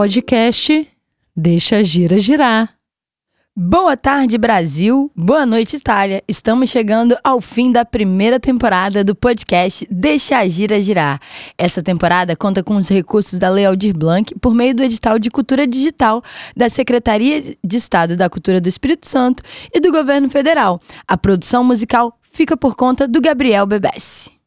podcast Deixa a Gira Girar. Boa tarde, Brasil. Boa noite, Itália. Estamos chegando ao fim da primeira temporada do podcast Deixa a Gira Girar. Essa temporada conta com os recursos da Lei Aldir Blanc por meio do edital de Cultura Digital da Secretaria de Estado da Cultura do Espírito Santo e do Governo Federal. A produção musical fica por conta do Gabriel Bebesse.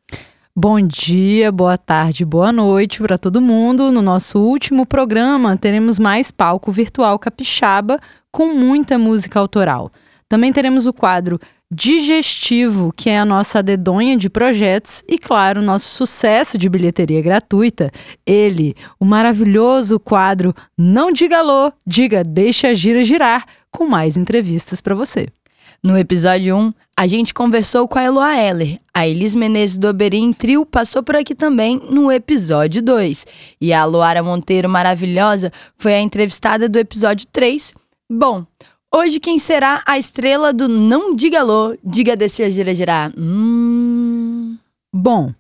Bom dia, boa tarde, boa noite para todo mundo. No nosso último programa, teremos mais palco virtual capixaba com muita música autoral. Também teremos o quadro Digestivo, que é a nossa dedonha de projetos, e, claro, nosso sucesso de bilheteria gratuita. Ele, o maravilhoso quadro Não Diga Alô, Diga Deixa a Gira Girar, com mais entrevistas para você. No episódio 1, a gente conversou com a Eloa Heller. A Elis Menezes do Oberim Trio passou por aqui também no episódio 2. E a Loara Monteiro maravilhosa foi a entrevistada do episódio 3. Bom, hoje quem será a estrela do Não Diga Alô, Diga Descer Gira Girar? Hum... Bom,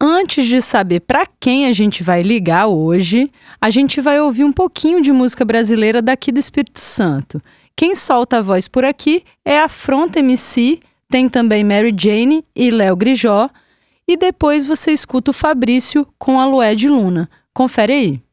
antes de saber para quem a gente vai ligar hoje, a gente vai ouvir um pouquinho de música brasileira daqui do Espírito Santo. Quem solta a voz por aqui é a Front MC, tem também Mary Jane e Léo Grijó. E depois você escuta o Fabrício com a Lué de Luna. Confere aí.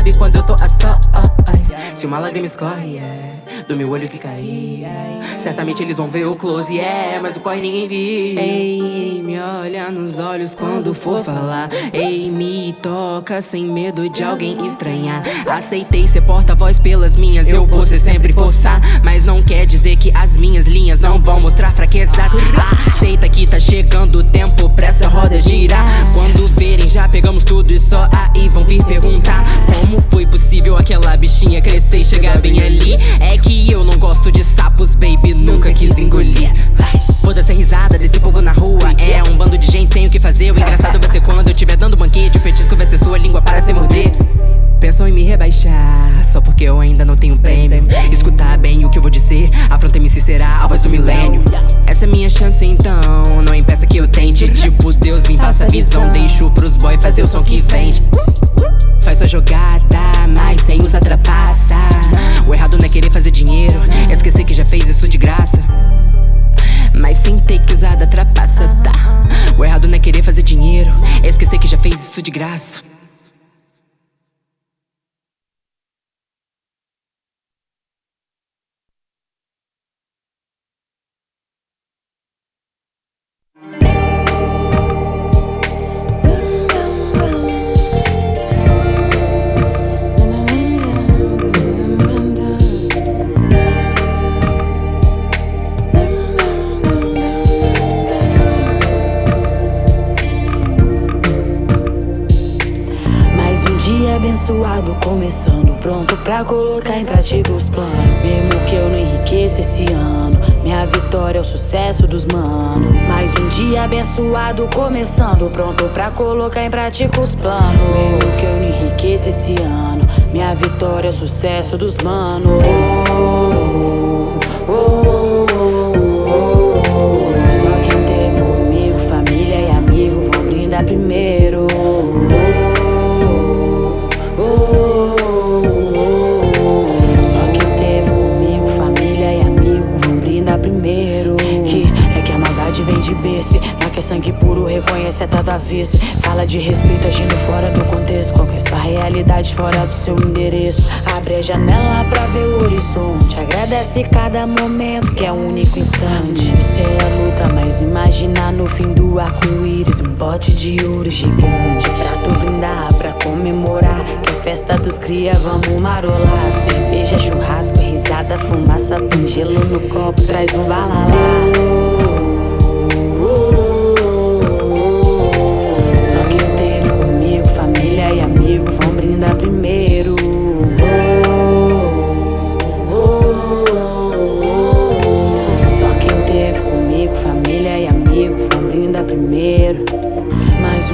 sabe quando eu tô assado eles vão ver o close, é, mas o corre ninguém viu. Ei, me olha nos olhos quando for falar. Ei, me toca sem medo de alguém estranhar. Aceitei ser porta-voz pelas minhas, eu vou ser sempre forçar. Mas não quer dizer que as minhas linhas não vão mostrar fraquezas. Aceita que tá chegando o tempo pra essa roda girar. Quando verem, já pegamos tudo e só aí vão vir perguntar: Como foi possível aquela bichinha crescer e chegar bem ali? É que eu não gosto de sapos, baby, nunca quis engolir. Foda-se a risada desse povo na rua. É um bando de gente sem o que fazer. O engraçado vai ser quando eu estiver dando banquete. O petisco vai ser sua língua para se morder. Pensam em me rebaixar, só porque eu ainda não tenho prêmio. Escutar bem o que eu vou dizer, afronta MC será a voz do milênio. Essa é minha chance então, não impeça que eu tente. Tipo, Deus vim Passa a visão, deixo pros boy fazer o som que vende. Faz sua jogada, mas sem usar trapaça. O errado não é querer fazer dinheiro, é esquecer que já fez isso de graça. Mas sem ter que usar da trapaça, tá? O errado não é querer fazer dinheiro, é esquecer que já fez isso de graça. Abençoado começando pronto pra colocar em prática os planos. Mesmo que eu não enriqueça esse ano Minha vitória é o sucesso dos mano. Mais um dia abençoado começando pronto pra colocar em prática os planos. Mesmo que eu não enriqueça esse ano Minha vitória é o sucesso dos mano. Oh, oh, oh, é sangue puro, reconhece até do avesso. Fala de respeito agindo fora do contexto. Qual que é sua realidade fora do seu endereço? Abre a janela pra ver o horizonte. Agradece cada momento que é um único instante. Isso é a luta, mas imagina no fim do arco-íris. Um bote de ouro gigante. Pra tu brindar, pra comemorar. Que é festa dos cria, vamos marolar. Cerveja, churrasco, risada, fumaça, gelo no copo. Traz um balalá.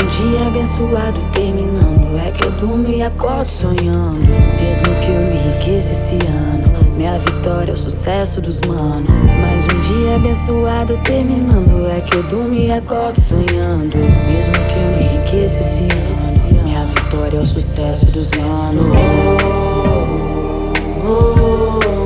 Um dia abençoado terminando. É que eu durmo e acordo sonhando. Mesmo que eu não enriqueça esse ano. Minha vitória é o sucesso dos mano. Mais um dia abençoado terminando. É que eu durmo e acordo sonhando. Mesmo que eu não enriqueça esse ano vitória é o sucesso dos anos. Oh, oh, oh.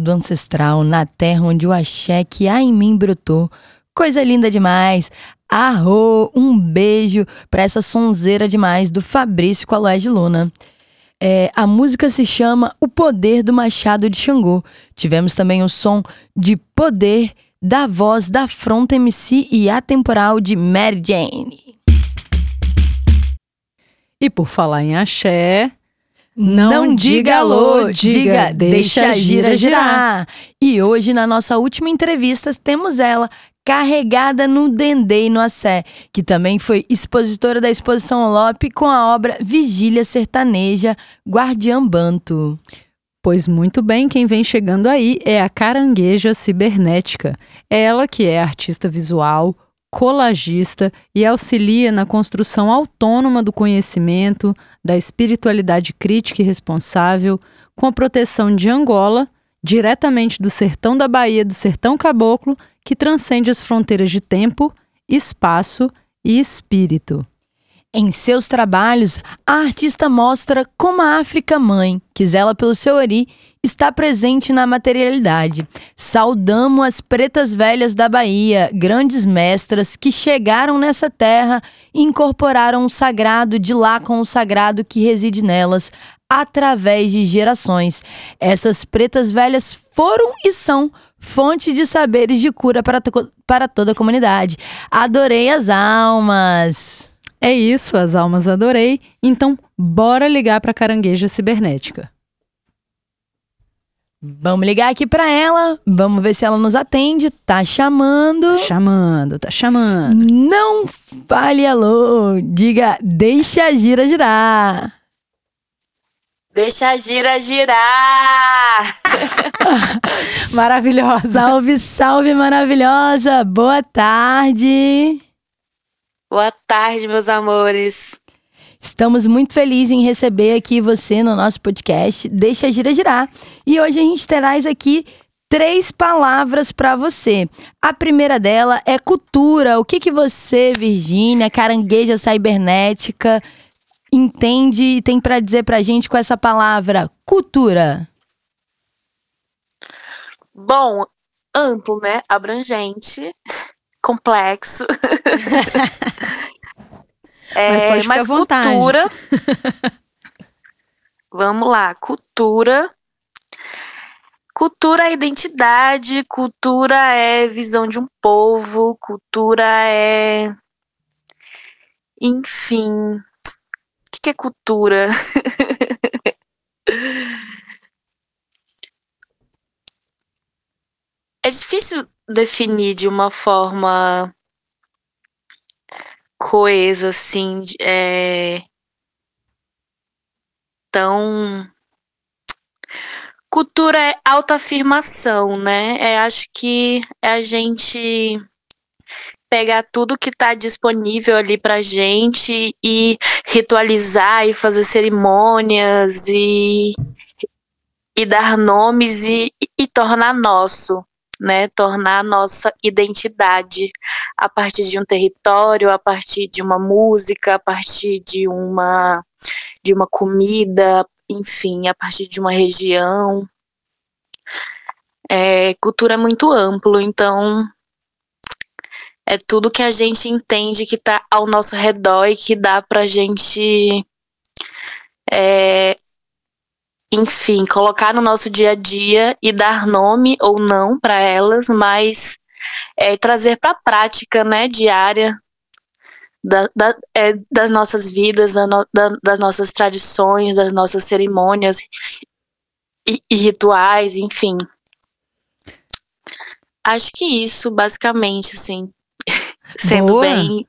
Do ancestral, na terra onde o axé que há em mim brotou. Coisa linda demais. Arro, um beijo para essa sonzeira demais do Fabrício com a Luna. É, a música se chama O Poder do Machado de Xangô. Tivemos também o som de Poder da voz da Front MC e atemporal de Mary Jane. E por falar em axé, não, não diga alô, diga deixa a gira girar. E hoje, na nossa última entrevista, temos ela, carregada no Dendê e no Assé, que também foi expositora da exposição Lope com a obra Vigília Sertaneja, Guardiã Banto. Pois muito bem, quem vem chegando aí é a carangueja cibernética. Ela que é artista visual, colagista e auxilia na construção autônoma do conhecimento, da espiritualidade crítica e responsável, com a proteção de Angola, diretamente do sertão da Bahia do sertão caboclo que transcende as fronteiras de tempo, espaço e espírito. Em seus trabalhos, a artista mostra como a África mãe, que zela pelo seu ori, está presente na materialidade. Saudamos as pretas velhas da Bahia, grandes mestras que chegaram nessa terra e incorporaram o sagrado de lá com o sagrado que reside nelas, através de gerações. Essas pretas velhas foram e são fonte de saberes de cura para, para toda a comunidade. Adorei as almas! É isso, as almas adorei. Então, bora ligar para a carangueja cibernética. Vamos ligar aqui para ela, vamos ver se ela nos atende. Tá chamando. Tá chamando, tá chamando. Não fale alô, diga deixa a gira girar. Deixa a gira girar! maravilhosa! Salve, salve, maravilhosa! Boa tarde! Boa tarde, meus amores! Estamos muito felizes em receber aqui você no nosso podcast Deixa a Gira Girar. E hoje a gente traz aqui três palavras para você. A primeira dela é cultura. O que, que você, Virgínia, carangueja cibernética, entende e tem para dizer para a gente com essa palavra cultura? Bom, amplo, né? Abrangente, complexo. é, mas pode ficar mas cultura. Vamos lá, cultura. Cultura é identidade, cultura é visão de um povo, cultura é. Enfim, que é cultura? é difícil definir de uma forma coesa, assim, é... tão. Cultura é autoafirmação, né? É, acho que é a gente pegar tudo que está disponível ali para gente e ritualizar e fazer cerimônias e, e dar nomes e, e tornar nosso, né? Tornar nossa identidade a partir de um território, a partir de uma música, a partir de uma de uma comida, enfim, a partir de uma região. É, cultura é muito amplo, então é tudo que a gente entende que está ao nosso redor e que dá para a gente, é, enfim, colocar no nosso dia a dia e dar nome ou não para elas, mas é, trazer para a prática né, diária da, da, é, das nossas vidas, da no, da, das nossas tradições, das nossas cerimônias e, e rituais, enfim. Acho que isso, basicamente, assim sendo Boa. bem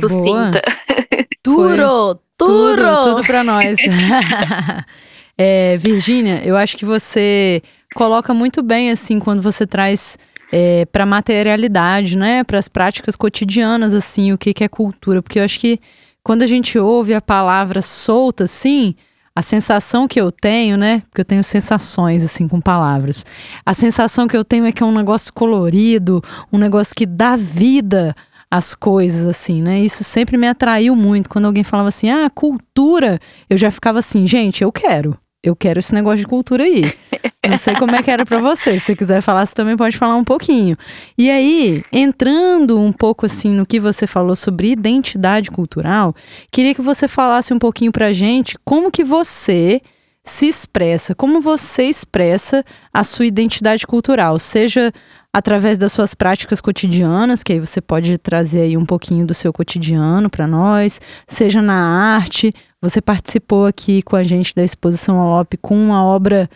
sucinta. Turo, turo! Tudo, tudo pra nós. é, Virgínia, eu acho que você coloca muito bem, assim, quando você traz é, para materialidade, né, para as práticas cotidianas, assim, o que, que é cultura, porque eu acho que quando a gente ouve a palavra solta, assim, a sensação que eu tenho, né? Porque eu tenho sensações assim com palavras. A sensação que eu tenho é que é um negócio colorido, um negócio que dá vida às coisas assim, né? Isso sempre me atraiu muito. Quando alguém falava assim: "Ah, cultura", eu já ficava assim: "Gente, eu quero". Eu quero esse negócio de cultura aí. Não sei como é que era para você. Se você quiser falar, você também pode falar um pouquinho. E aí, entrando um pouco assim no que você falou sobre identidade cultural, queria que você falasse um pouquinho pra gente como que você se expressa, como você expressa a sua identidade cultural, seja através das suas práticas cotidianas, que aí você pode trazer aí um pouquinho do seu cotidiano para nós, seja na arte. Você participou aqui com a gente da exposição Alop com uma obra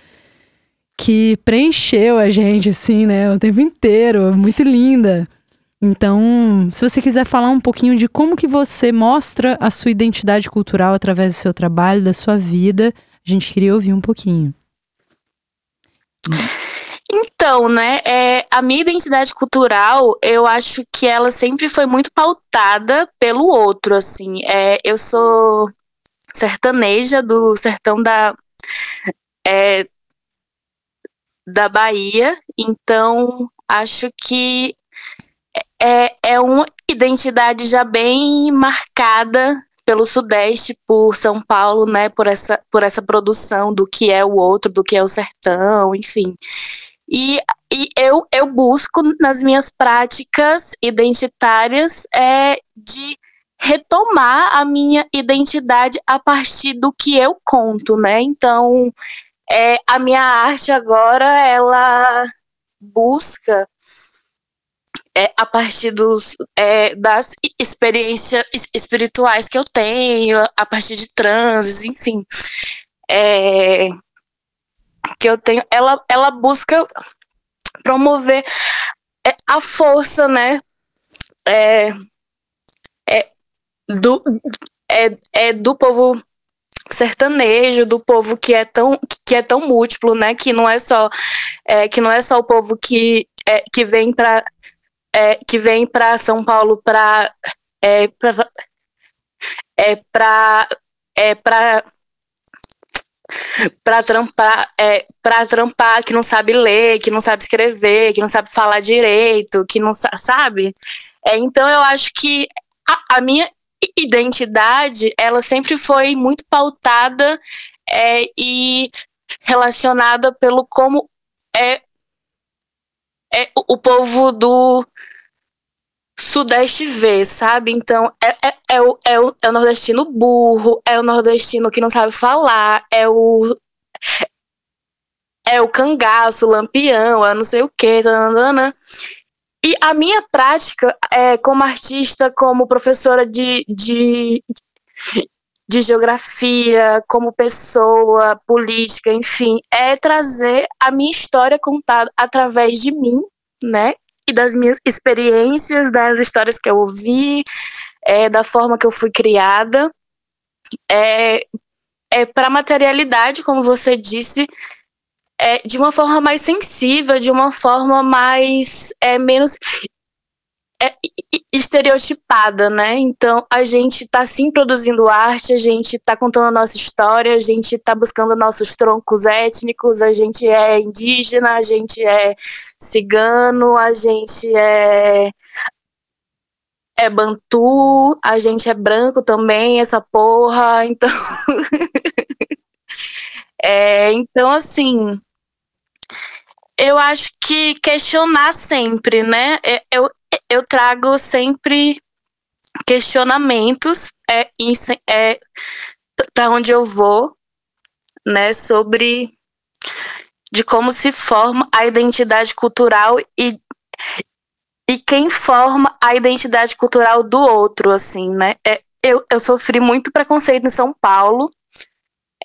que preencheu a gente assim, né, o tempo inteiro, muito linda. Então, se você quiser falar um pouquinho de como que você mostra a sua identidade cultural através do seu trabalho, da sua vida, a gente queria ouvir um pouquinho. Então, né, é, a minha identidade cultural, eu acho que ela sempre foi muito pautada pelo outro, assim. É, eu sou sertaneja do sertão da, é, da Bahia, então acho que é, é uma identidade já bem marcada pelo Sudeste, por São Paulo, né, por essa, por essa produção do que é o outro, do que é o sertão, enfim. E, e eu, eu busco nas minhas práticas identitárias é, de retomar a minha identidade a partir do que eu conto, né? Então, é, a minha arte agora, ela busca é, a partir dos, é, das experiências espirituais que eu tenho, a partir de transes, enfim, é, que eu tenho, ela, ela busca promover é, a força, né, é, do, é, é do povo sertanejo, do povo que é tão que é tão múltiplo, né? Que não é só é, que não é só o povo que é, que vem para é, que vem para São Paulo para é, para é, para é, para trampar, é, para trampar, que não sabe ler, que não sabe escrever, que não sabe falar direito, que não sabe. É, então eu acho que a, a, minha identidade, ela sempre foi muito pautada é, e relacionada pelo como é, é o povo do Sudeste vê, sabe? Então, é, é, é, o, é, o, é o nordestino burro, é o nordestino que não sabe falar, é o. É o cangaço, o lampião, é não sei o quê. Tanana. E a minha prática é, como artista, como professora de, de, de geografia, como pessoa, política, enfim, é trazer a minha história contada através de mim, né? E das minhas experiências, das histórias que eu ouvi, é, da forma que eu fui criada. É, é para a materialidade, como você disse, é, de uma forma mais sensível, de uma forma mais é, menos é, estereotipada, né? Então a gente está sim produzindo arte, a gente está contando a nossa história, a gente está buscando nossos troncos étnicos, a gente é indígena, a gente é cigano, a gente é é bantu, a gente é branco também, essa porra, então é, então assim, eu acho que questionar sempre, né? É, eu, eu trago sempre questionamentos é, é, para onde eu vou, né? Sobre de como se forma a identidade cultural e, e quem forma a identidade cultural do outro, assim, né? É, eu, eu sofri muito preconceito em São Paulo,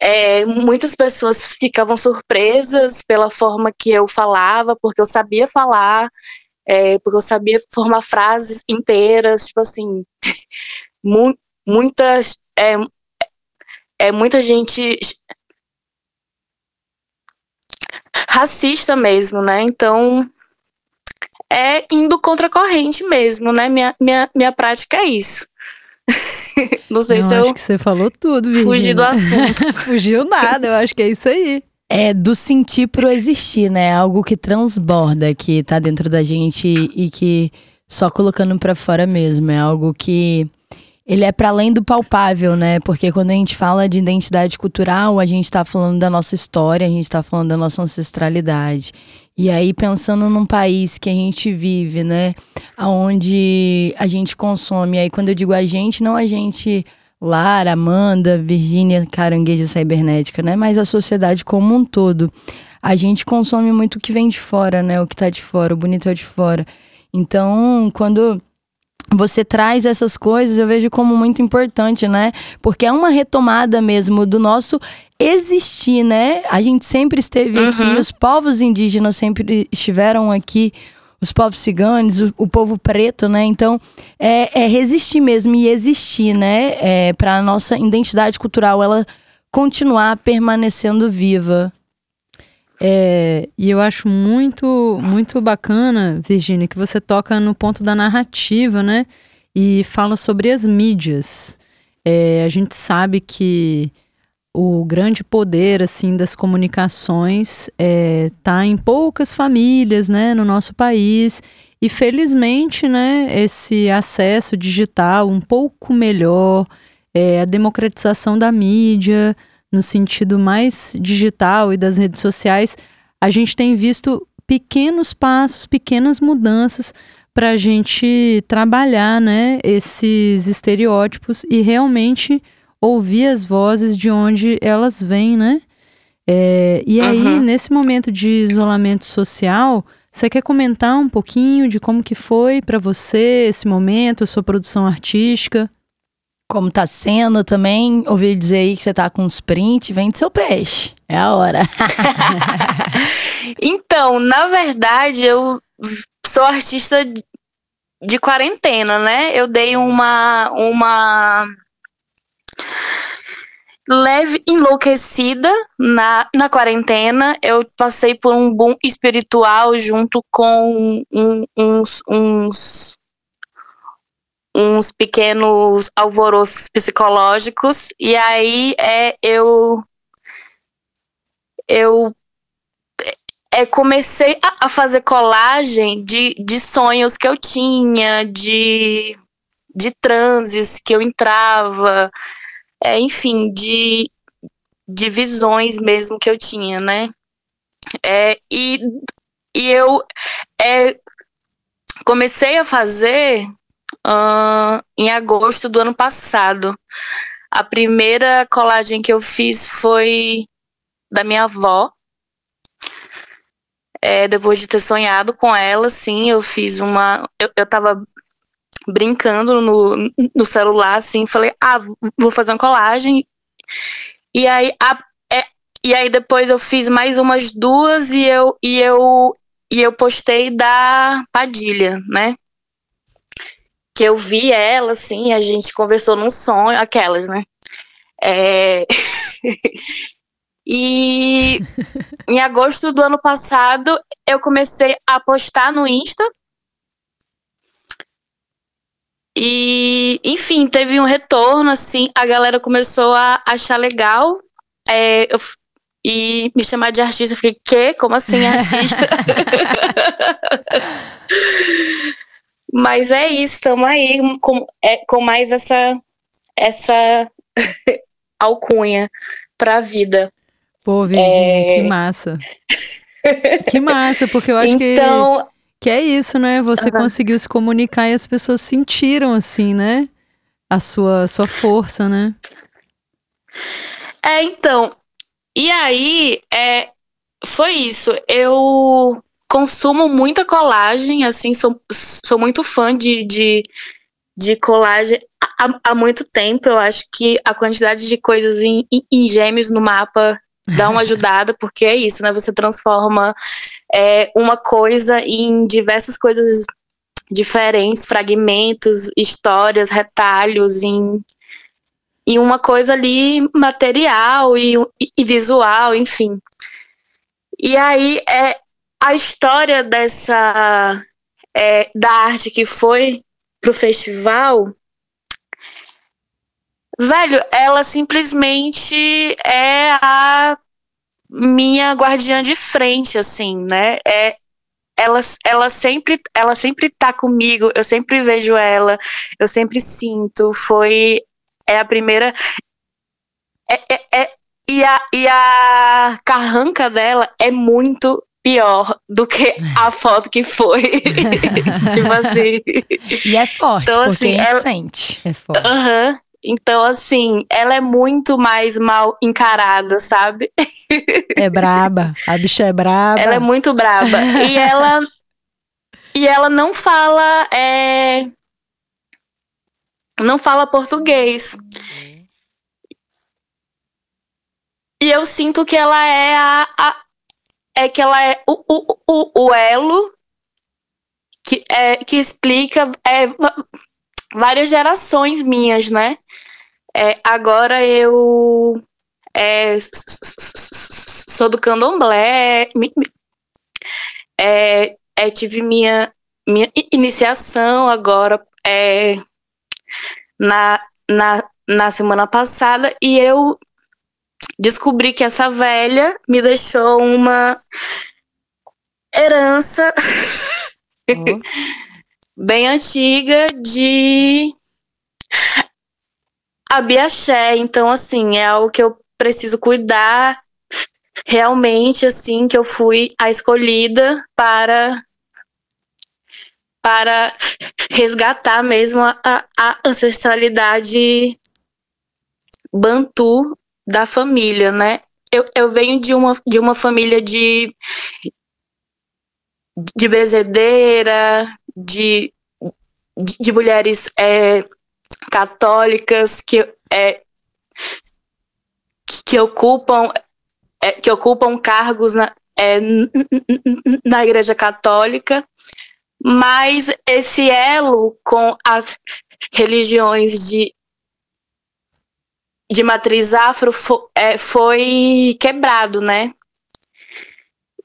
é, muitas pessoas ficavam surpresas pela forma que eu falava, porque eu sabia falar, é, porque eu sabia formar frases inteiras, tipo assim, mu muitas, é, é, muita gente racista mesmo, né? Então, é indo contra a corrente mesmo, né? Minha, minha, minha prática é isso. Não sei não, se eu. Acho que você falou tudo, Virginia. Fugi do assunto. Fugiu nada, eu acho que é isso aí. É do sentir pro existir, né? Algo que transborda, que tá dentro da gente e que só colocando para fora mesmo. É algo que ele é para além do palpável, né? Porque quando a gente fala de identidade cultural, a gente está falando da nossa história, a gente está falando da nossa ancestralidade. E aí, pensando num país que a gente vive, né? Onde a gente consome. Aí, quando eu digo a gente, não a gente, Lara, Amanda, Virgínia, carangueja cibernética, né? Mas a sociedade como um todo. A gente consome muito o que vem de fora, né? O que tá de fora, o bonito é de fora. Então, quando você traz essas coisas, eu vejo como muito importante, né? Porque é uma retomada mesmo do nosso existir, né? A gente sempre esteve uhum. aqui, os povos indígenas sempre estiveram aqui, os povos ciganos, o, o povo preto, né? Então, é, é, resistir mesmo e existir, né? É, Para a nossa identidade cultural, ela continuar permanecendo viva. É, e eu acho muito, muito bacana, Virginia, que você toca no ponto da narrativa, né? E fala sobre as mídias. É, a gente sabe que o grande poder assim das comunicações está é, em poucas famílias, né, no nosso país. E felizmente, né, esse acesso digital um pouco melhor, é, a democratização da mídia, no sentido mais digital e das redes sociais, a gente tem visto pequenos passos, pequenas mudanças para a gente trabalhar né, esses estereótipos e realmente ouvir as vozes de onde elas vêm, né? É, e aí, uhum. nesse momento de isolamento social, você quer comentar um pouquinho de como que foi para você esse momento, a sua produção artística? como tá sendo também. Ouvi dizer aí que você tá com uns prints, vende seu peixe. É a hora. então, na verdade, eu sou artista de quarentena, né? Eu dei uma uma leve enlouquecida na, na quarentena. Eu passei por um boom espiritual junto com um, uns, uns uns pequenos alvoroços psicológicos e aí é eu eu é, comecei a, a, fazer colagem de, de sonhos que eu tinha, de, de transes que eu entrava, é, enfim, de, de visões mesmo que eu tinha, né? É, e, e eu é, comecei a fazer uh, em agosto do ano passado. A primeira colagem que eu fiz foi da minha avó. É, depois de ter sonhado com ela, sim, eu fiz uma. Eu, eu tava brincando no, no celular, assim, falei, ah, vou fazer uma colagem. E aí, a, é, e aí depois eu fiz mais umas duas e eu, e eu, e eu postei da Padilha, né? que eu vi ela, assim, a gente conversou num sonho, aquelas, né? É... e em agosto do ano passado, eu comecei a postar no Insta. E, enfim, teve um retorno, assim, a galera começou a achar legal. É, eu, e me chamar de artista, eu fiquei, quê? Como assim artista? Mas é isso, estamos aí com, é, com mais essa, essa alcunha para a vida. Pô, Virginia, é... que massa. que massa, porque eu acho então... que, que é isso, né? Você uhum. conseguiu se comunicar e as pessoas sentiram, assim, né? A sua, sua força, né? É, então. E aí, é, foi isso. Eu consumo muita colagem, assim, sou, sou muito fã de, de, de colagem há, há muito tempo. Eu acho que a quantidade de coisas em, em gêmeos no mapa dá uma ajudada, porque é isso, né? Você transforma é, uma coisa em diversas coisas diferentes, fragmentos, histórias, retalhos, em, em uma coisa ali material e, e visual, enfim. E aí é, a história dessa é, da arte que foi pro festival, velho, ela simplesmente é a minha guardiã de frente, assim, né? É, ela, ela sempre ela sempre tá comigo, eu sempre vejo ela, eu sempre sinto. Foi é a primeira é, é, é e a, e a carranca dela é muito pior do que a foto que foi. tipo assim. E é forte, então, porque assim, ela... sente. É forte. Uhum. Então, assim, ela é muito mais mal encarada, sabe? É braba. A bicha é braba. Ela é muito braba. E ela. e ela não fala. É, não fala português. E eu sinto que ela é a, a é que ela é o, o, o, o elo que, é, que explica é, várias gerações minhas, né? É, agora eu é, sou do candomblé, é, é, tive minha, minha iniciação agora é, na, na, na semana passada e eu descobri que essa velha me deixou uma herança oh. bem antiga de abiaxé. Então, assim, é algo que eu preciso cuidar realmente, assim, que eu fui a escolhida para para resgatar mesmo a, a ancestralidade bantu da família, né? Eu, eu venho de uma, de uma família de, de bezedeira, de, de mulheres é, católicas que, é, que ocupam é, que ocupam cargos na, é, na Igreja Católica, mas esse elo com as religiões de de matriz afro é, foi quebrado, né?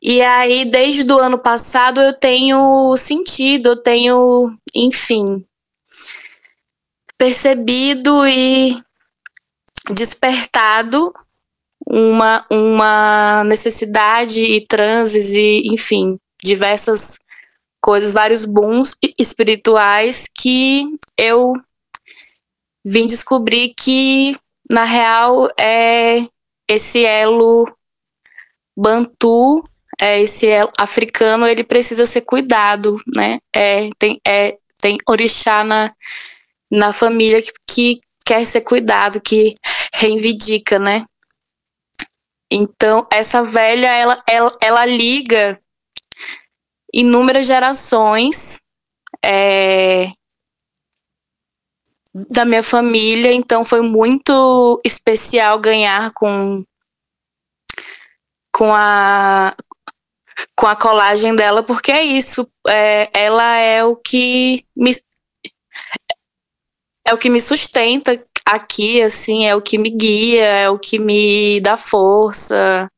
E aí, desde o ano passado, eu tenho sentido, eu tenho, enfim, percebido e despertado uma, uma necessidade e transes e, enfim, diversas coisas, vários booms espirituais que eu vim descobrir que na real, é esse elo bantu, é esse elo africano, ele precisa ser cuidado, né? É, tem, é, tem orixá na, na família que, que quer ser cuidado, que reivindica, né? Então, essa velha, ela, ela, ela liga inúmeras gerações é, da minha família, então foi muito especial ganhar com com a com a colagem dela, porque é isso, é, ela é o que me é o que me sustenta aqui, assim, é o que me guia, é o que me dá força,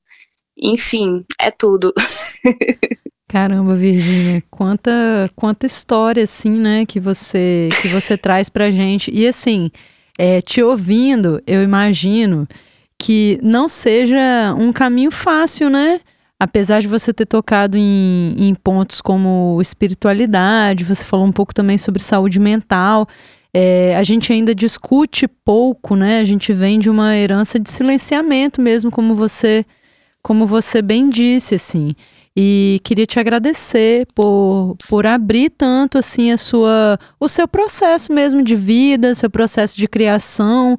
enfim, é tudo. Caramba, Virginia, quanta, quanta história, assim, né, que você, que você traz pra gente. E assim, é, te ouvindo, eu imagino que não seja um caminho fácil, né? Apesar de você ter tocado em, em pontos como espiritualidade, você falou um pouco também sobre saúde mental. É, a gente ainda discute pouco, né? A gente vem de uma herança de silenciamento mesmo, como você, como você bem disse, assim. E queria te agradecer por, por abrir tanto assim a sua o seu processo mesmo de vida, seu processo de criação,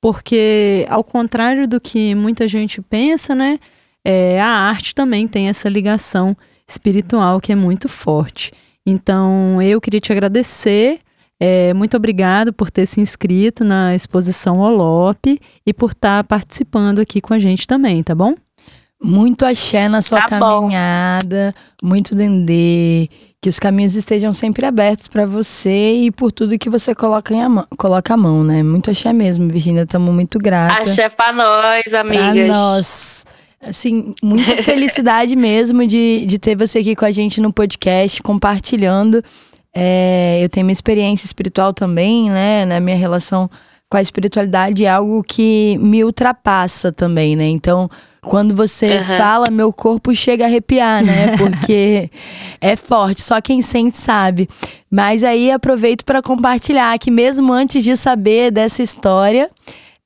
porque ao contrário do que muita gente pensa, né, é, a arte também tem essa ligação espiritual que é muito forte. Então eu queria te agradecer. É, muito obrigado por ter se inscrito na exposição Olop e por estar participando aqui com a gente também, tá bom? Muito axé na sua tá caminhada, bom. muito dendê. Que os caminhos estejam sempre abertos para você e por tudo que você coloca, em a mão, coloca a mão, né? Muito axé mesmo, Virginia. Estamos muito gratas. Axé pra nós, amigas. Pra nós. Assim, muita felicidade mesmo de, de ter você aqui com a gente no podcast, compartilhando. É, eu tenho uma experiência espiritual também, né? Na minha relação com a espiritualidade é algo que me ultrapassa também, né? Então, Quando você Aham. fala, meu corpo chega a arrepiar, né? Porque é forte, só quem sente sabe. Mas aí aproveito para compartilhar que mesmo antes de saber dessa história,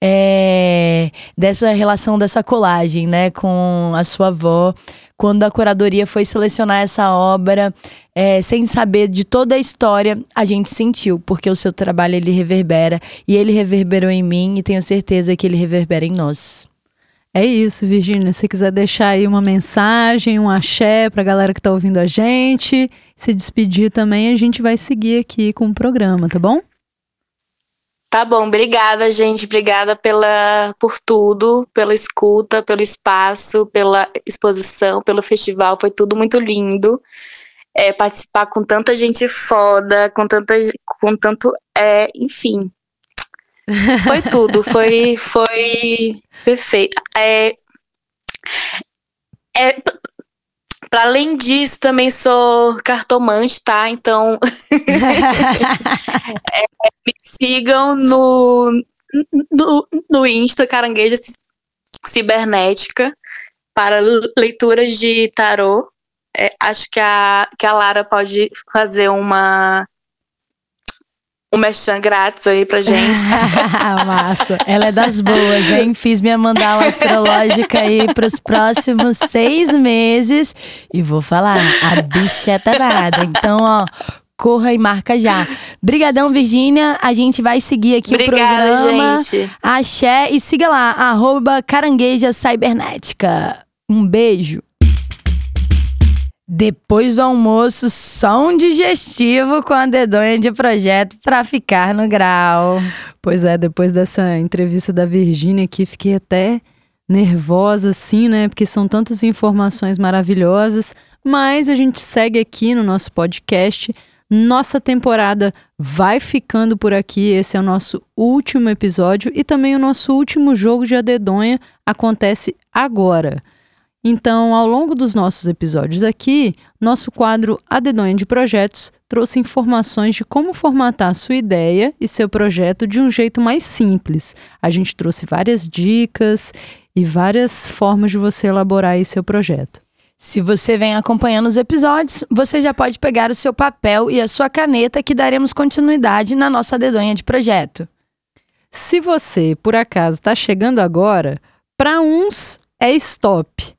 é, dessa relação dessa colagem, né, com a sua avó, quando a curadoria foi selecionar essa obra, é, sem saber de toda a história, a gente sentiu, porque o seu trabalho ele reverbera e ele reverberou em mim e tenho certeza que ele reverbera em nós. É isso, Virgínia. Se quiser deixar aí uma mensagem, um axé pra galera que tá ouvindo a gente, se despedir também, a gente vai seguir aqui com o programa, tá bom? Tá bom, obrigada, gente. Obrigada pela, por tudo, pela escuta, pelo espaço, pela exposição, pelo festival. Foi tudo muito lindo. É, participar com tanta gente foda, com tanta, com tanto, é, enfim. Foi tudo, foi, foi perfeito. É, é, para além disso, também sou cartomante, tá? Então me sigam no, no, no Insta, Carangueja Cibernética, para leituras de tarô. É, acho que a, que a Lara pode fazer uma um merchan grátis aí pra gente. Massa. Ela é das boas, hein? Fiz minha mandar uma astrológica aí pros próximos seis meses. E vou falar, a bicha é tarada. Então, ó, corra e marca já. Brigadão, Virgínia. A gente vai seguir aqui o Obrigada, programa. gente. Axé e siga lá, arroba carangueja cibernética. Um beijo. Depois do almoço, só um digestivo com a dedonha de projeto pra ficar no grau. Pois é, depois dessa entrevista da Virgínia aqui, fiquei até nervosa, assim, né? Porque são tantas informações maravilhosas. Mas a gente segue aqui no nosso podcast. Nossa temporada vai ficando por aqui. Esse é o nosso último episódio e também o nosso último jogo de adedonha acontece agora. Então, ao longo dos nossos episódios aqui, nosso quadro Adedonha de Projetos trouxe informações de como formatar a sua ideia e seu projeto de um jeito mais simples. A gente trouxe várias dicas e várias formas de você elaborar aí seu projeto. Se você vem acompanhando os episódios, você já pode pegar o seu papel e a sua caneta que daremos continuidade na nossa dedonha de projeto. Se você, por acaso, está chegando agora, para uns é stop.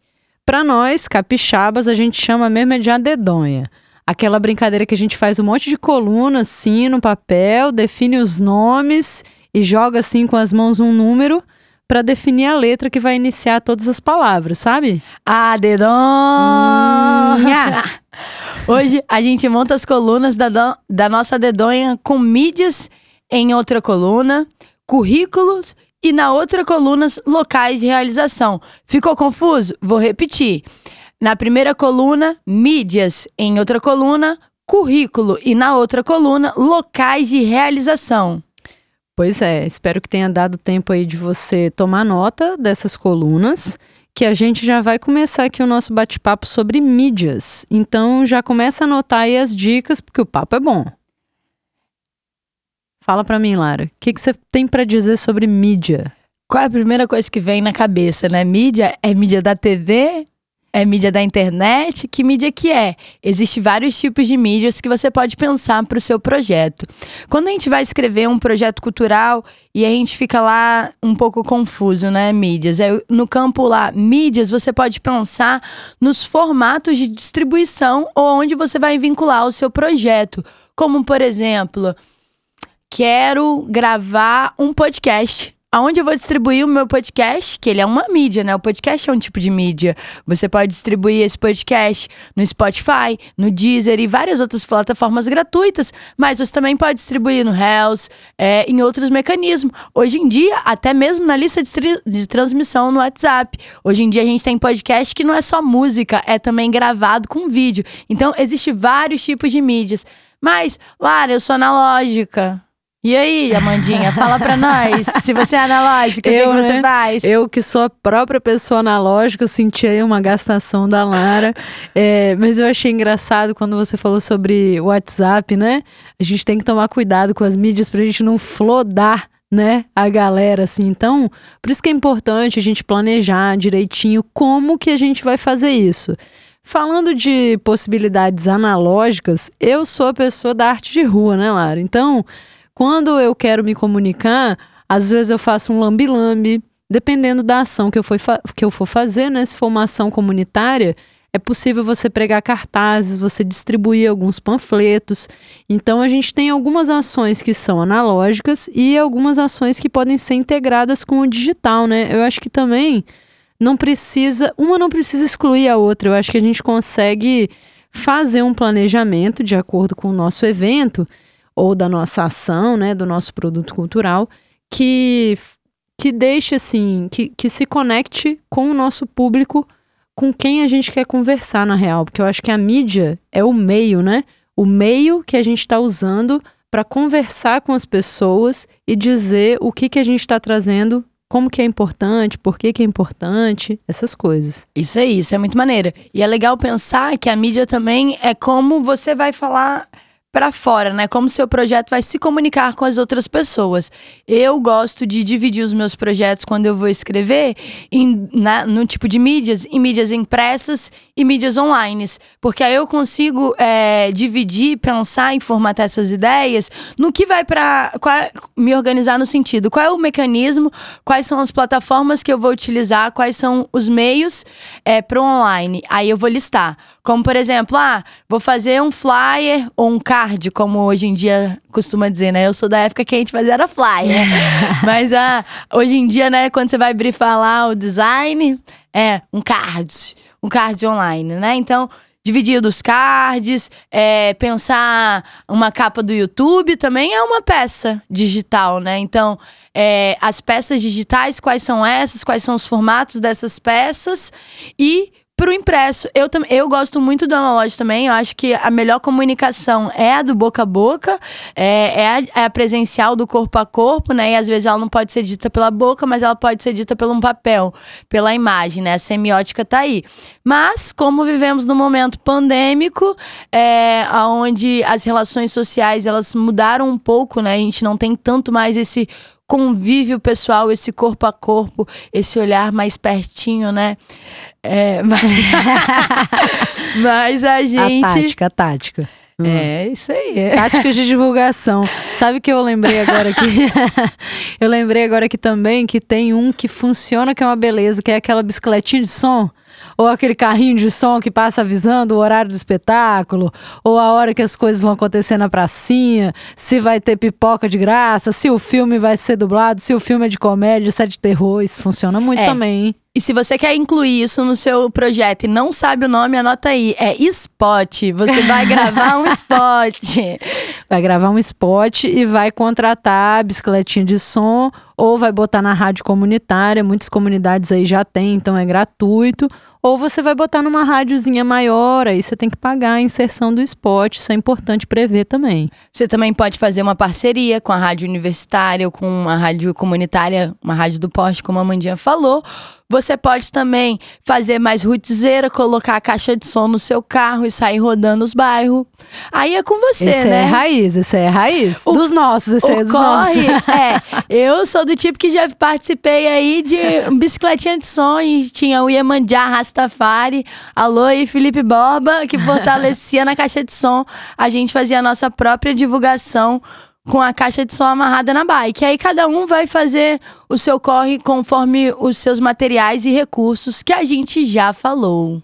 Para nós, capixabas, a gente chama mesmo é de adedonha. Aquela brincadeira que a gente faz um monte de coluna assim no papel, define os nomes e joga assim com as mãos um número para definir a letra que vai iniciar todas as palavras, sabe? A dedonha! Hoje a gente monta as colunas da, do- da nossa dedonha com mídias em outra coluna, currículos e na outra coluna locais de realização. Ficou confuso? Vou repetir. Na primeira coluna, mídias. Em outra coluna, currículo. E na outra coluna, locais de realização. Pois é, espero que tenha dado tempo aí de você tomar nota dessas colunas, que a gente já vai começar aqui o nosso bate-papo sobre mídias. Então já começa a anotar aí as dicas, porque o papo é bom. Fala pra mim, Lara, o que, que você tem pra dizer sobre mídia? Qual é a primeira coisa que vem na cabeça, né? Mídia é mídia da TV? É mídia da internet? Que mídia que é? Existem vários tipos de mídias que você pode pensar para o seu projeto. Quando a gente vai escrever um projeto cultural e a gente fica lá um pouco confuso, né? Mídias. É, no campo lá, mídias, você pode pensar nos formatos de distribuição ou onde você vai vincular o seu projeto. Como, por exemplo, quero gravar um podcast. Aonde eu vou distribuir o meu podcast? Que ele é uma mídia, né? O podcast é um tipo de mídia. Você pode distribuir esse podcast no Spotify, no Deezer e várias outras plataformas gratuitas, mas você também pode distribuir no Hells, é, em outros mecanismos. Hoje em dia, até mesmo na lista de, de transmissão no WhatsApp. Hoje em dia a gente tem podcast que não é só música, é também gravado com vídeo. Então, existe vários tipos de mídias. Mas, Lara, eu sou analógica. E aí, Amandinha, fala pra nós. Se você é analógica, o que, você né? faz? Eu que sou a própria pessoa analógica, senti aí uma gastação da Lara. É, mas eu achei engraçado quando você falou sobre o WhatsApp, né? A gente tem que tomar cuidado com as mídias pra gente não flodar né, a galera assim. Então, por isso que é importante a gente planejar direitinho como que a gente vai fazer isso. Falando de possibilidades analógicas, eu sou a pessoa da arte de rua, né, Lara? Então, quando eu quero me comunicar, às vezes eu faço um lambi-lambi, dependendo da ação que eu, for que eu for fazer, né? Se for uma ação comunitária, é possível você pregar cartazes, você distribuir alguns panfletos. Então, a gente tem algumas ações que são analógicas e algumas ações que podem ser integradas com o digital, né? Eu acho que também não precisa, uma não precisa excluir a outra. Eu acho que a gente consegue fazer um planejamento de acordo com o nosso evento ou da nossa ação, né, do nosso produto cultural, que que deixe assim, que, que se conecte com o nosso público com quem a gente quer conversar na real, porque eu acho que a mídia é o meio, né? O meio que a gente está usando para conversar com as pessoas e dizer o que, que a gente está trazendo, como que é importante, por que, que é importante, essas coisas. Isso aí, isso é muito maneiro. E é legal pensar que a mídia também é como você vai falar para fora, né? Como seu projeto vai se comunicar com as outras pessoas. Eu gosto de dividir os meus projetos quando eu vou escrever em, na, no tipo de mídias, em mídias impressas e mídias online, porque aí eu consigo é, dividir, pensar e formatar essas ideias no que vai para me organizar no sentido qual é o mecanismo, quais são as plataformas que eu vou utilizar, quais são os meios é, para online. Aí eu vou listar, como por exemplo, ah, vou fazer um flyer ou um card, como hoje em dia costuma dizer, né? Eu sou da época que a gente fazia era flyer. Mas ah, hoje em dia, né, quando você vai brifar lá o design, é um card, um card online, né? Então, dividir dos cards, é, pensar uma capa do YouTube também é uma peça digital, né? Então, é, as peças digitais, quais são essas, quais são os formatos dessas peças e Pro impresso, eu, eu gosto muito do analógico também. Eu acho que a melhor comunicação é a do boca a boca, é, é, a, é a presencial do corpo a corpo, né? E às vezes ela não pode ser dita pela boca, mas ela pode ser dita pelo um papel, pela imagem, né? A semiótica tá aí. Mas, como vivemos num momento pandêmico, é, onde as relações sociais elas mudaram um pouco, né? A gente não tem tanto mais esse convívio pessoal, esse corpo a corpo, esse olhar mais pertinho, né? É, mas, mas a gente. A tática, a tática. É, isso aí. Táticas de divulgação. Sabe que eu lembrei agora aqui? eu lembrei agora aqui também que tem um que funciona, que é uma beleza, que é aquela bicicletinha de som ou aquele carrinho de som que passa avisando o horário do espetáculo, ou a hora que as coisas vão acontecer na pracinha, se vai ter pipoca de graça, se o filme vai ser dublado, se o filme é de comédia, se é de terror, isso funciona muito é. também, hein? E se você quer incluir isso no seu projeto e não sabe o nome, anota aí. É spot. Você vai gravar um spot. Vai gravar um spot e vai contratar a bicicletinha de som ou vai botar na rádio comunitária. Muitas comunidades aí já tem, então é gratuito ou você vai botar numa rádiozinha maior, aí você tem que pagar a inserção do spot, isso é importante prever também. Você também pode fazer uma parceria com a rádio universitária ou com uma rádio comunitária, uma rádio do poste, como a Mandinha falou, você pode também fazer mais rootzeira, colocar a caixa de som no seu carro e sair rodando os bairros. Aí é com você, esse né? é raiz, esse é raiz. O, dos nossos, esse é dos corre, nossos. É, eu sou do tipo que já participei aí de bicicletinha de som e tinha o Iemanjá Rastafari, alô e Felipe Borba, que fortalecia na caixa de som. A gente fazia a nossa própria divulgação com a caixa de som amarrada na bike. Aí cada um vai fazer o seu corre conforme os seus materiais e recursos que a gente já falou.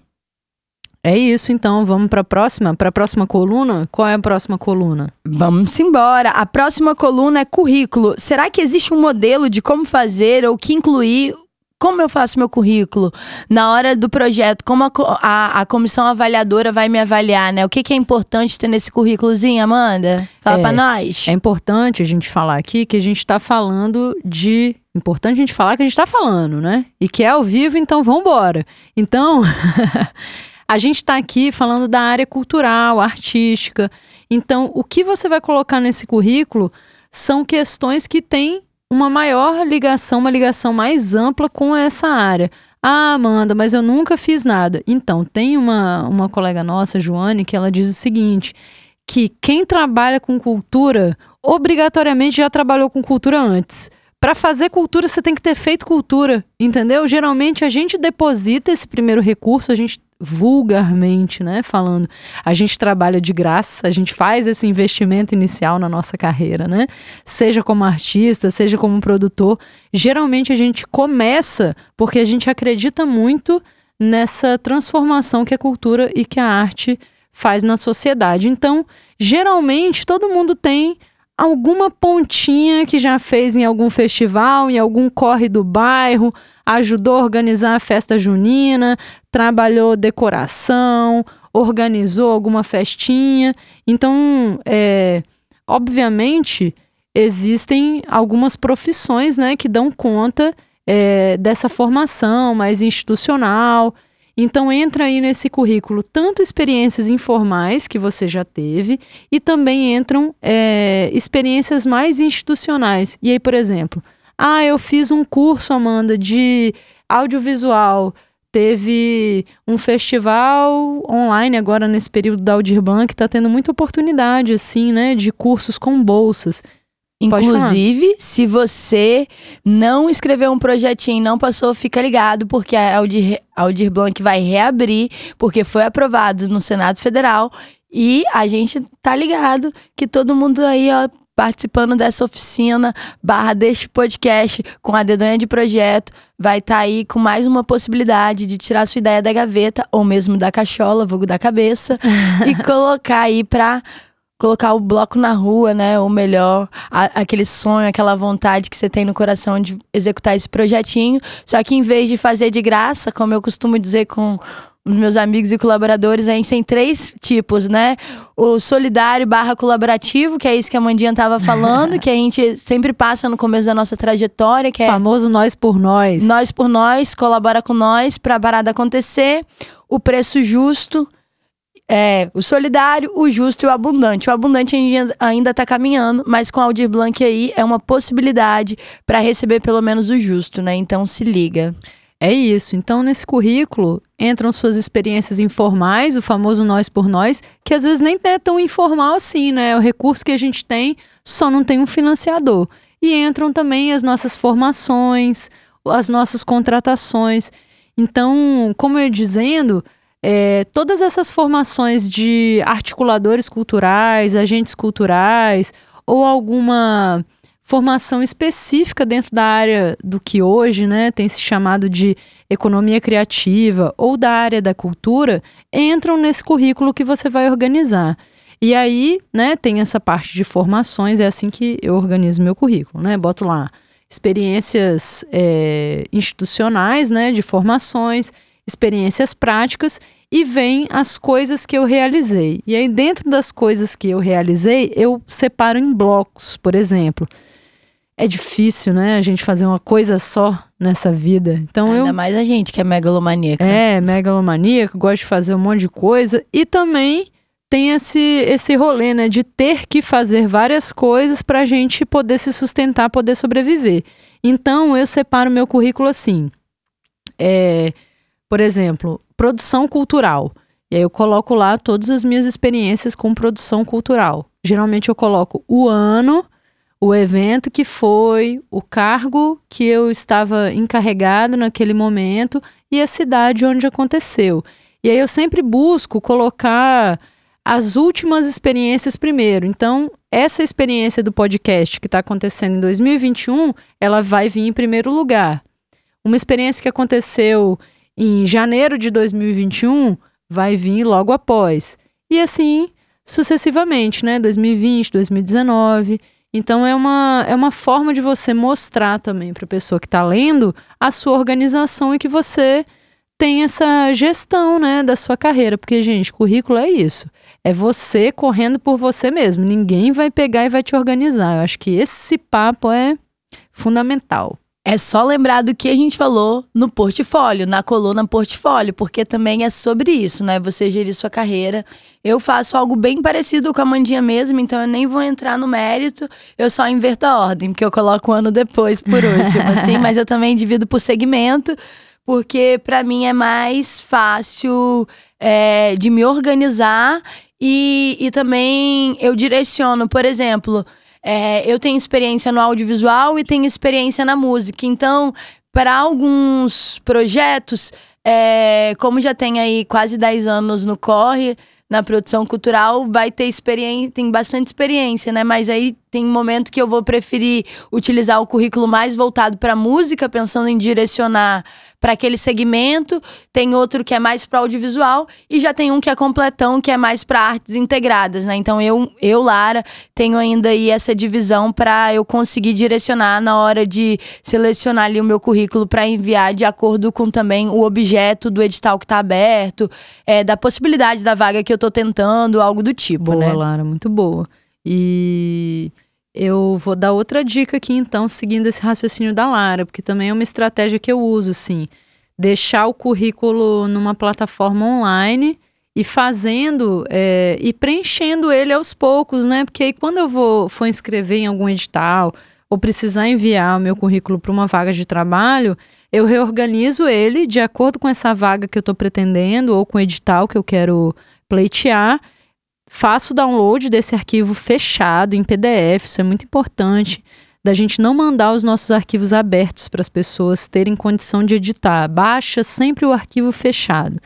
É isso, então vamos para a próxima, para a próxima coluna. Qual é a próxima coluna? Vamos embora. A próxima coluna é currículo. Será que existe um modelo de como fazer ou que incluir como eu faço meu currículo na hora do projeto, como a, a, a comissão avaliadora vai me avaliar, né? O que, que, é importante ter nesse currículozinho, Amanda? Fala é, pra nós. É importante a gente falar aqui que a gente tá falando de. Importante a gente falar que a gente tá falando, né? E que é ao vivo, então vambora. Então, a gente tá aqui falando da área cultural, artística. Então, o que você vai colocar nesse currículo são questões que têm uma maior ligação, uma ligação mais ampla com essa área. Ah, Amanda, mas eu nunca fiz nada. Então, tem uma, uma colega nossa, Joane, que ela diz o seguinte: que quem trabalha com cultura obrigatoriamente já trabalhou com cultura antes. Para fazer cultura, você tem que ter feito cultura, entendeu? Geralmente a gente deposita esse primeiro recurso, a gente vulgarmente, né, falando, a gente trabalha de graça, a gente faz esse investimento inicial na nossa carreira, né? Seja como artista, seja como produtor, geralmente a gente começa porque a gente acredita muito nessa transformação que a cultura e que a arte faz na sociedade. Então, geralmente todo mundo tem alguma pontinha que já fez em algum festival, em algum corre do bairro, ajudou a organizar a festa junina, trabalhou decoração, organizou alguma festinha. Então, é, obviamente, existem algumas profissões né, que dão conta é, dessa formação mais institucional. Então entra aí nesse currículo tanto experiências informais que você já teve e também entram é, experiências mais institucionais. E aí, por exemplo, ah, eu fiz um curso, Amanda, de audiovisual. Teve um festival online agora nesse período da que está tendo muita oportunidade, assim, né, de cursos com bolsas. Inclusive, se você não escreveu um projetinho não passou, fica ligado, porque a Aldir, Aldir Blanc vai reabrir, porque foi aprovado no Senado Federal. E a gente tá ligado que todo mundo aí, ó, participando dessa oficina barra deste podcast com a dedonha de projeto, vai estar tá aí com mais uma possibilidade de tirar sua ideia da gaveta ou mesmo da cachola, vulgo da cabeça, e colocar aí para colocar o bloco na rua, né? Ou melhor, a, aquele sonho, aquela vontade que você tem no coração de executar esse projetinho. Só que em vez de fazer de graça, como eu costumo dizer com os meus amigos e colaboradores, a gente tem três tipos, né? O solidário barra colaborativo, que é isso que a Mandinha estava falando, que a gente sempre passa no começo da nossa trajetória, que é... Famoso nós por nós. Nós por nós, colabora com nós para a parada acontecer. O preço justo, é, o solidário, o justo e o abundante. O abundante ainda está caminhando, mas com a Aldir Blanc aí é uma possibilidade para receber pelo menos o justo, né? Então se liga. É isso. Então, nesse currículo entram suas experiências informais, o famoso nós por nós, que às vezes nem é tão informal assim, né? O recurso que a gente tem só não tem um financiador. E entram também as nossas formações, as nossas contratações. Então, como eu ia dizendo, é, todas essas formações de articuladores culturais, agentes culturais, ou alguma formação específica dentro da área do que hoje né, tem se chamado de economia criativa ou da área da cultura, entram nesse currículo que você vai organizar. E aí, né, tem essa parte de formações, é assim que eu organizo meu currículo, né? Boto lá experiências é, institucionais, né, de formações, experiências práticas e vem as coisas que eu realizei. E aí, dentro das coisas que eu realizei, eu separo em blocos, por exemplo é difícil, né? A gente fazer uma coisa só nessa vida. Então Ainda eu, mais a gente que é megalomaníaca. É, megalomaníaca, gosta de fazer um monte de coisa. E também tem esse, esse rolê, né? De ter que fazer várias coisas para a gente poder se sustentar, poder sobreviver. Então eu separo meu currículo assim. É, por exemplo, produção cultural. E aí eu coloco lá todas as minhas experiências com produção cultural. Geralmente eu coloco o ano o evento que foi, o cargo que eu estava encarregado naquele momento e a cidade onde aconteceu. E aí eu sempre busco colocar as últimas experiências primeiro. Então, essa experiência do podcast que está acontecendo em 2021, ela vai vir em primeiro lugar. Uma experiência que aconteceu em janeiro de 2021 vai vir logo após. E assim sucessivamente, né? 2020, 2019. Então é uma, é uma forma de você mostrar também para a pessoa que está lendo a sua organização e que você tem essa gestão né, da sua carreira. Porque, gente, currículo é isso. É você correndo por você mesmo. Ninguém vai pegar e vai te organizar. Eu acho que esse papo é fundamental. É só lembrar do que a gente falou no portfólio, na coluna portfólio, porque também é sobre isso, né? Você gerir sua carreira. Eu faço algo bem parecido com a Mandinha mesmo, então eu nem vou entrar no mérito, eu só inverto a ordem, porque eu coloco um ano depois, por último, assim, mas eu também divido por segmento, porque para mim é mais fácil é, de me organizar e, e também eu direciono, por exemplo, é, eu tenho experiência no audiovisual e tenho experiência na música. Então, para alguns projetos, é, como já tem aí quase 10 anos no Corre, na produção cultural, vai ter experiência, tem bastante experiência, né? Mas aí tem momento que eu vou preferir utilizar o currículo mais voltado para música, pensando em direcionar para aquele segmento, tem outro que é mais para audiovisual e já tem um que é completão, que é mais para artes integradas, né? Então eu, eu Lara, tenho ainda aí essa divisão para eu conseguir direcionar na hora de selecionar ali o meu currículo para enviar de acordo com também o objeto do edital que está aberto, é, da possibilidade da vaga que eu estou tentando, algo do tipo, boa, né? Lara, muito boa. E eu vou dar outra dica aqui, então, seguindo esse raciocínio da Lara, porque também é uma estratégia que eu uso, sim. Deixar o currículo numa plataforma online e fazendo é, e preenchendo ele aos poucos, né? Porque aí quando eu vou for inscrever em algum edital ou precisar enviar o meu currículo para uma vaga de trabalho, eu reorganizo ele de acordo com essa vaga que eu estou pretendendo ou com o edital que eu quero pleitear faço o download desse arquivo fechado em PDF, isso é muito importante, da gente não mandar os nossos arquivos abertos para as pessoas terem condição de editar. Baixa sempre o arquivo fechado.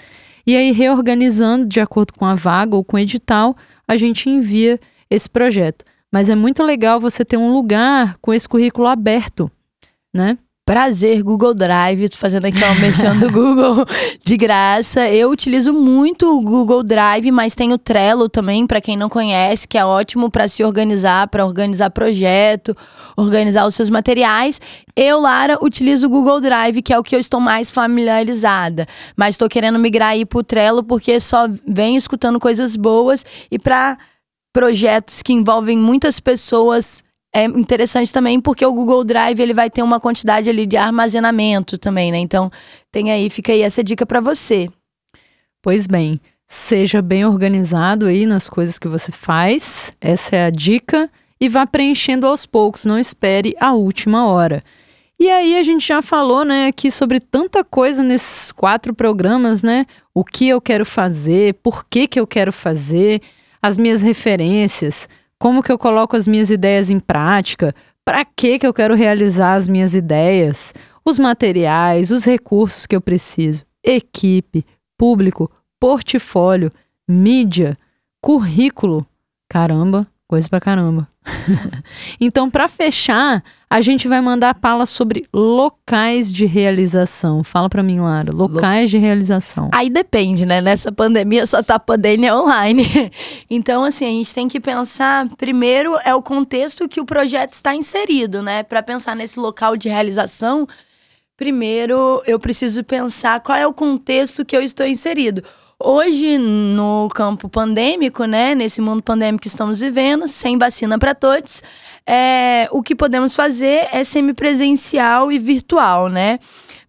E aí, reorganizando de acordo com a vaga ou com o edital, a gente envia esse projeto. Mas é muito legal você ter um lugar com esse currículo aberto, né? Prazer, Google Drive. Fazendo aqui uma mexendo do Google de graça. Eu utilizo muito o Google Drive, mas tem o Trello também, para quem não conhece, que é ótimo para se organizar, para organizar projeto, organizar os seus materiais. Eu, Lara, utilizo o Google Drive, que é o que eu estou mais familiarizada. Mas estou querendo migrar aí pro Trello, porque só venho escutando coisas boas e para projetos que envolvem muitas pessoas é interessante também porque o Google Drive ele vai ter uma quantidade ali de armazenamento também, né? Então, tem aí, fica aí essa dica para você. Pois bem, seja bem organizado aí nas coisas que você faz. Essa é a dica e vá preenchendo aos poucos, não espere a última hora. E aí a gente já falou, né, aqui sobre tanta coisa nesses quatro programas, né? O que eu quero fazer, por que que eu quero fazer, as minhas referências como que eu coloco as minhas ideias em prática, para que que eu quero realizar as minhas ideias, os materiais, os recursos que eu preciso, equipe, público, portfólio, mídia, currículo. Caramba, coisa pra caramba. então, para fechar, a gente vai mandar a Paula sobre locais de realização. Fala para mim, Lara, locais de realização. Aí depende, né? Nessa pandemia só tá podendo online. então, assim, a gente tem que pensar, primeiro é o contexto que o projeto está inserido, né? Para pensar nesse local de realização, primeiro eu preciso pensar qual é o contexto que eu estou inserido. Hoje, no campo pandêmico, né, nesse mundo pandêmico que estamos vivendo, sem vacina para todos, é, o que podemos fazer é semipresencial e virtual, né?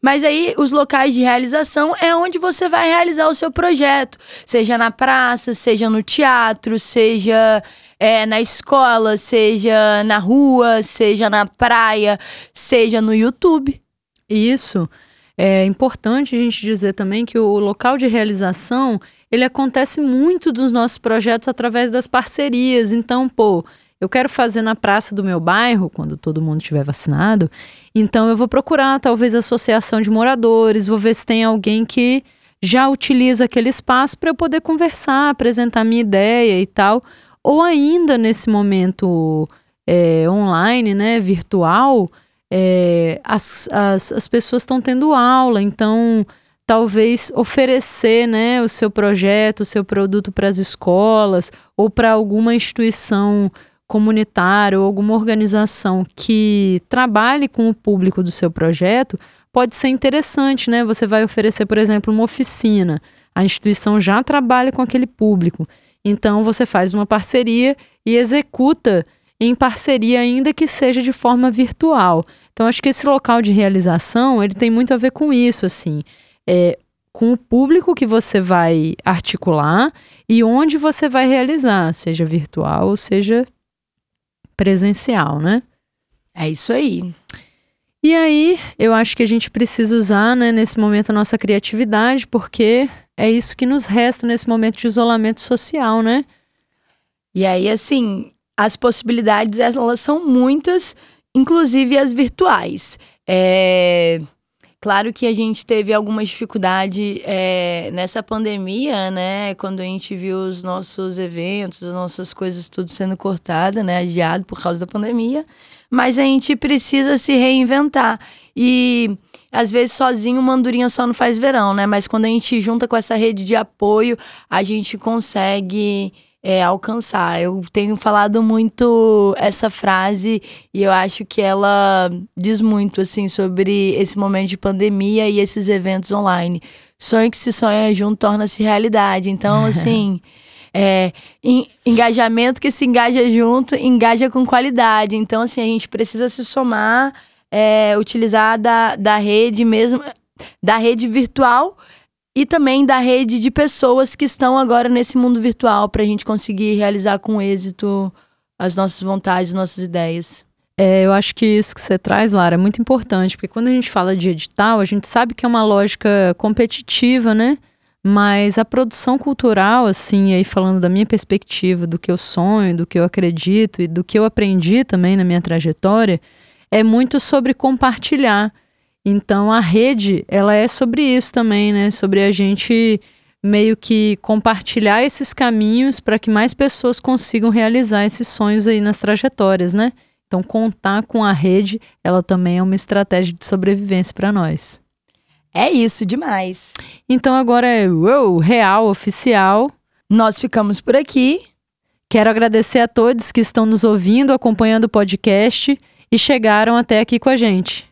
Mas aí os locais de realização é onde você vai realizar o seu projeto, seja na praça, seja no teatro, seja é, na escola, seja na rua, seja na praia, seja no YouTube. Isso. É importante a gente dizer também que o local de realização, ele acontece muito dos nossos projetos através das parcerias. Então, pô, eu quero fazer na praça do meu bairro, quando todo mundo estiver vacinado, então eu vou procurar talvez a associação de moradores, vou ver se tem alguém que já utiliza aquele espaço para eu poder conversar, apresentar minha ideia e tal. Ou ainda nesse momento é, online, né, virtual, é, as, as, as pessoas estão tendo aula, então talvez oferecer né, o seu projeto, o seu produto para as escolas ou para alguma instituição comunitária ou alguma organização que trabalhe com o público do seu projeto pode ser interessante, né? Você vai oferecer, por exemplo, uma oficina. A instituição já trabalha com aquele público. Então você faz uma parceria e executa em parceria, ainda que seja de forma virtual. Então, acho que esse local de realização, ele tem muito a ver com isso, assim. É, com o público que você vai articular e onde você vai realizar, seja virtual ou seja presencial, né? É isso aí. E aí, eu acho que a gente precisa usar, né, nesse momento, a nossa criatividade, porque é isso que nos resta nesse momento de isolamento social, né? E aí, assim, as possibilidades, elas são muitas, inclusive as virtuais. É... Claro que a gente teve alguma dificuldade é, nessa pandemia, né? Quando a gente viu os nossos eventos, as nossas coisas tudo sendo cortada, né? Adiado por causa da pandemia. Mas a gente precisa se reinventar. E às vezes sozinho mandurinha só não faz verão, né? Mas quando a gente junta com essa rede de apoio, a gente consegue é, alcançar. Eu tenho falado muito essa frase e eu acho que ela diz muito assim sobre esse momento de pandemia e esses eventos online. Sonho que se sonha junto torna-se realidade. Então, assim, é, engajamento que se engaja junto, engaja com qualidade. Então, assim, a gente precisa se somar, é, utilizar da, da rede mesmo, da rede virtual e também da rede de pessoas que estão agora nesse mundo virtual para a gente conseguir realizar com êxito as nossas vontades, nossas ideias. É, eu acho que isso que você traz, Lara, é muito importante, porque quando a gente fala de edital, a gente sabe que é uma lógica competitiva, né? Mas a produção cultural, assim, aí falando da minha perspectiva, do que eu sonho, do que eu acredito e do que eu aprendi também na minha trajetória, é muito sobre compartilhar. Então a rede, ela é sobre isso também, né? Sobre a gente meio que compartilhar esses caminhos para que mais pessoas consigam realizar esses sonhos aí nas trajetórias, né? Então contar com a rede, ela também é uma estratégia de sobrevivência para nós. É isso demais. Então agora é uou, real, oficial. Nós ficamos por aqui. Quero agradecer a todos que estão nos ouvindo, acompanhando o podcast e chegaram até aqui com a gente.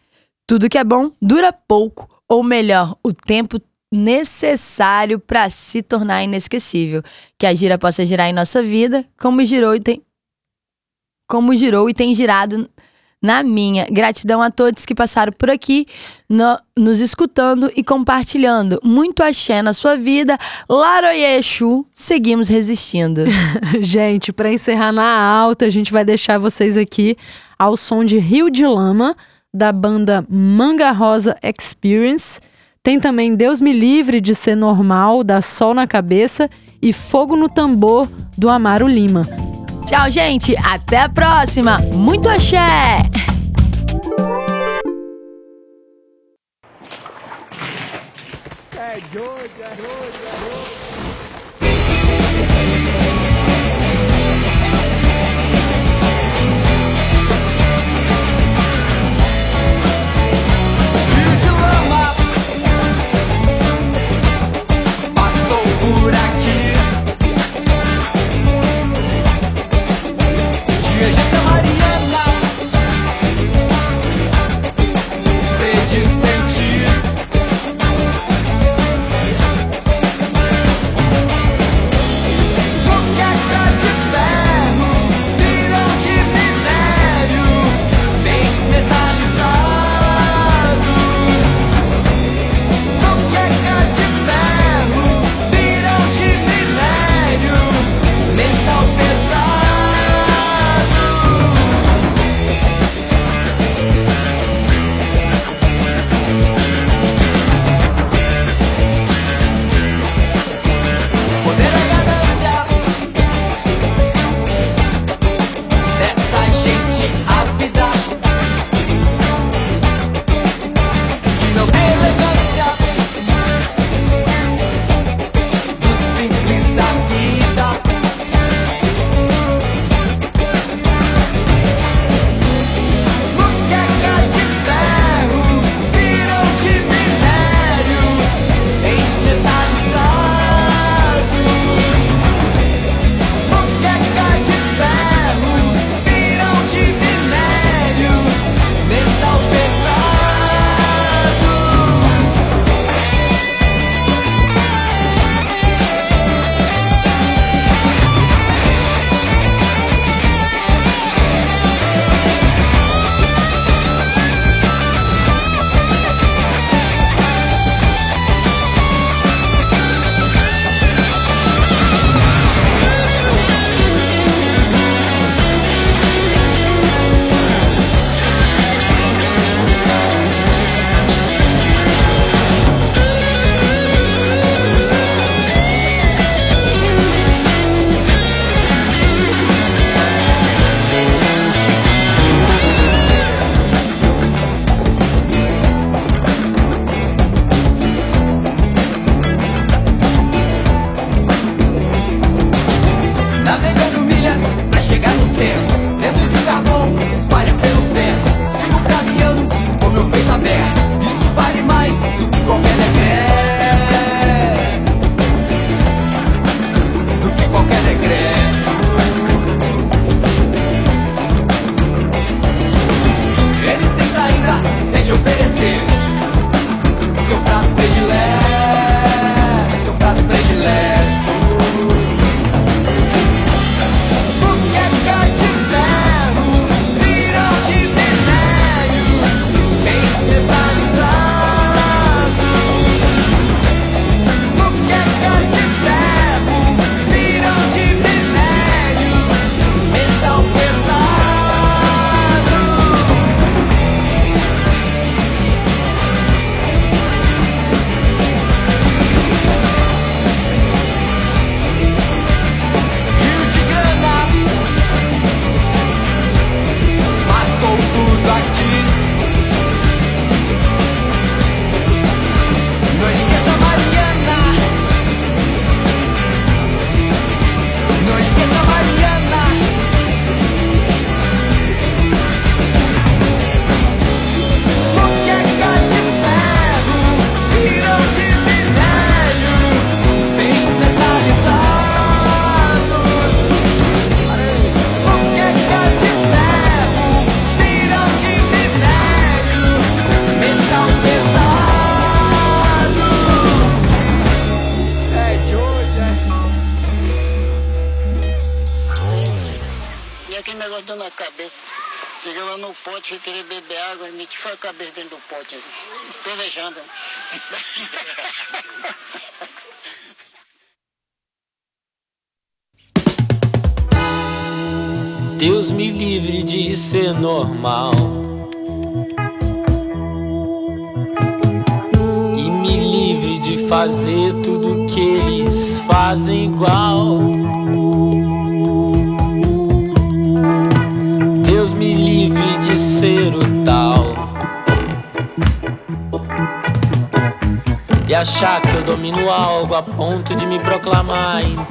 Tudo que é bom dura pouco, ou melhor, o tempo necessário para se tornar inesquecível. Que a gira possa girar em nossa vida, como girou e tem como girou e tem girado na minha. Gratidão a todos que passaram por aqui, no, nos escutando e compartilhando. Muito axé na sua vida. Laroyexu, seguimos resistindo. gente, para encerrar na alta, a gente vai deixar vocês aqui ao som de Rio de Lama da banda Manga Rosa Experience. Tem também Deus Me Livre de Ser Normal, da Sol na Cabeça e Fogo no Tambor, do Amaro Lima. Tchau, gente. Até a próxima. Muito axé! É doido, é doido.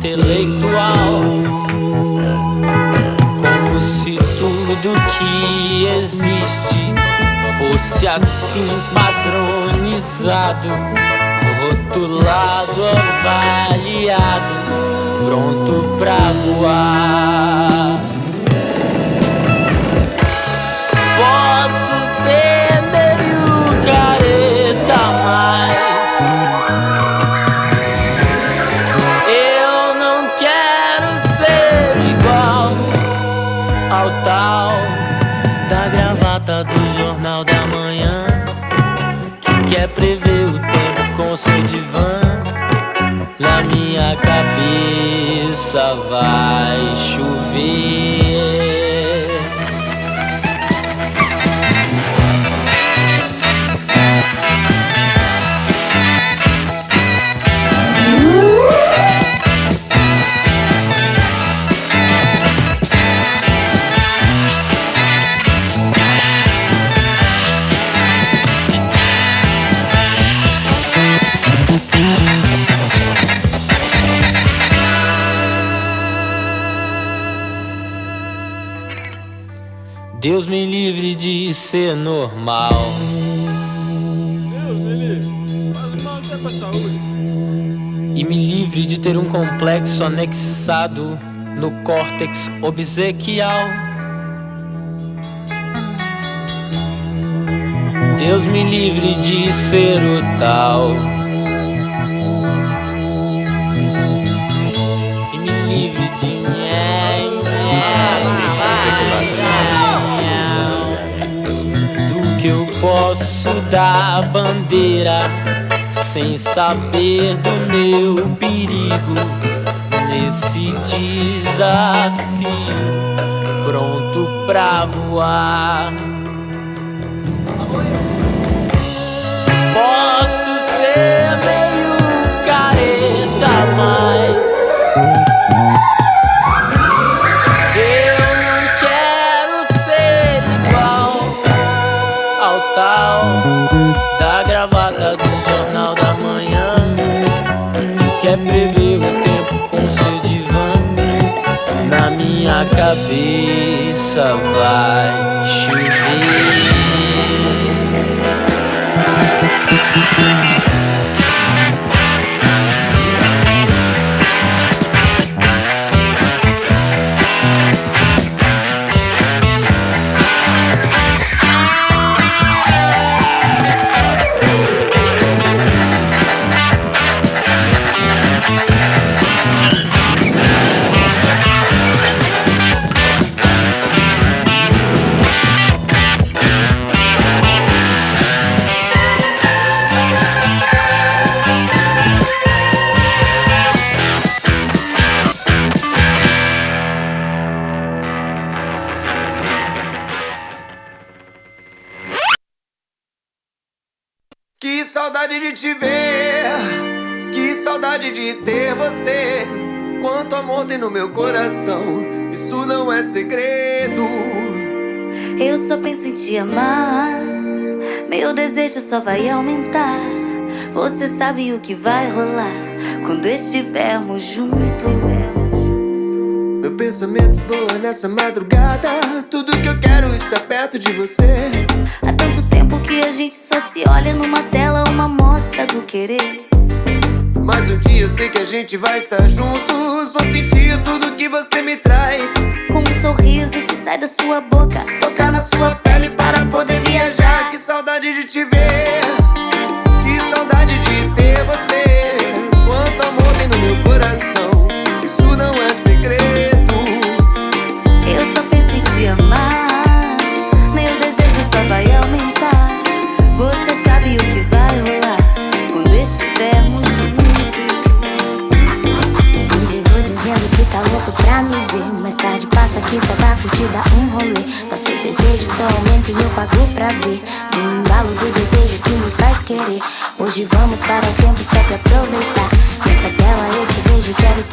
Intelectual como se tudo que existe fosse assim padronizado, rotulado, avaliado, pronto pra voar. Ao tal da gravata do Jornal da Manhã que quer prever o tempo com seu divã. Na minha cabeça vai chover. Ser normal. E me livre de ter um complexo anexado no córtex obsequial. Deus me livre de ser o tal. Posso dar bandeira sem saber do meu perigo nesse desafio pronto pra voar. Posso ser meio careta, mas quer prever o tempo com seu divã. Na minha cabeça vai chover. Só vai aumentar. Você sabe o que vai rolar quando estivermos juntos. Meu pensamento voa nessa madrugada. Tudo que eu quero está perto de você. Há tanto tempo que a gente só se olha numa tela, uma mostra do querer. Mas um dia eu sei que a gente vai estar juntos. Vou sentir tudo que você me traz. Com um sorriso que sai da sua boca, Tocar na sua pele para poder viajar. Que saudade de te ver. só aumenta e eu pago pra ver. Do embalo do desejo que me faz querer. Hoje vamos para o tempo só pra aproveitar. Nessa tela eu te vejo e quero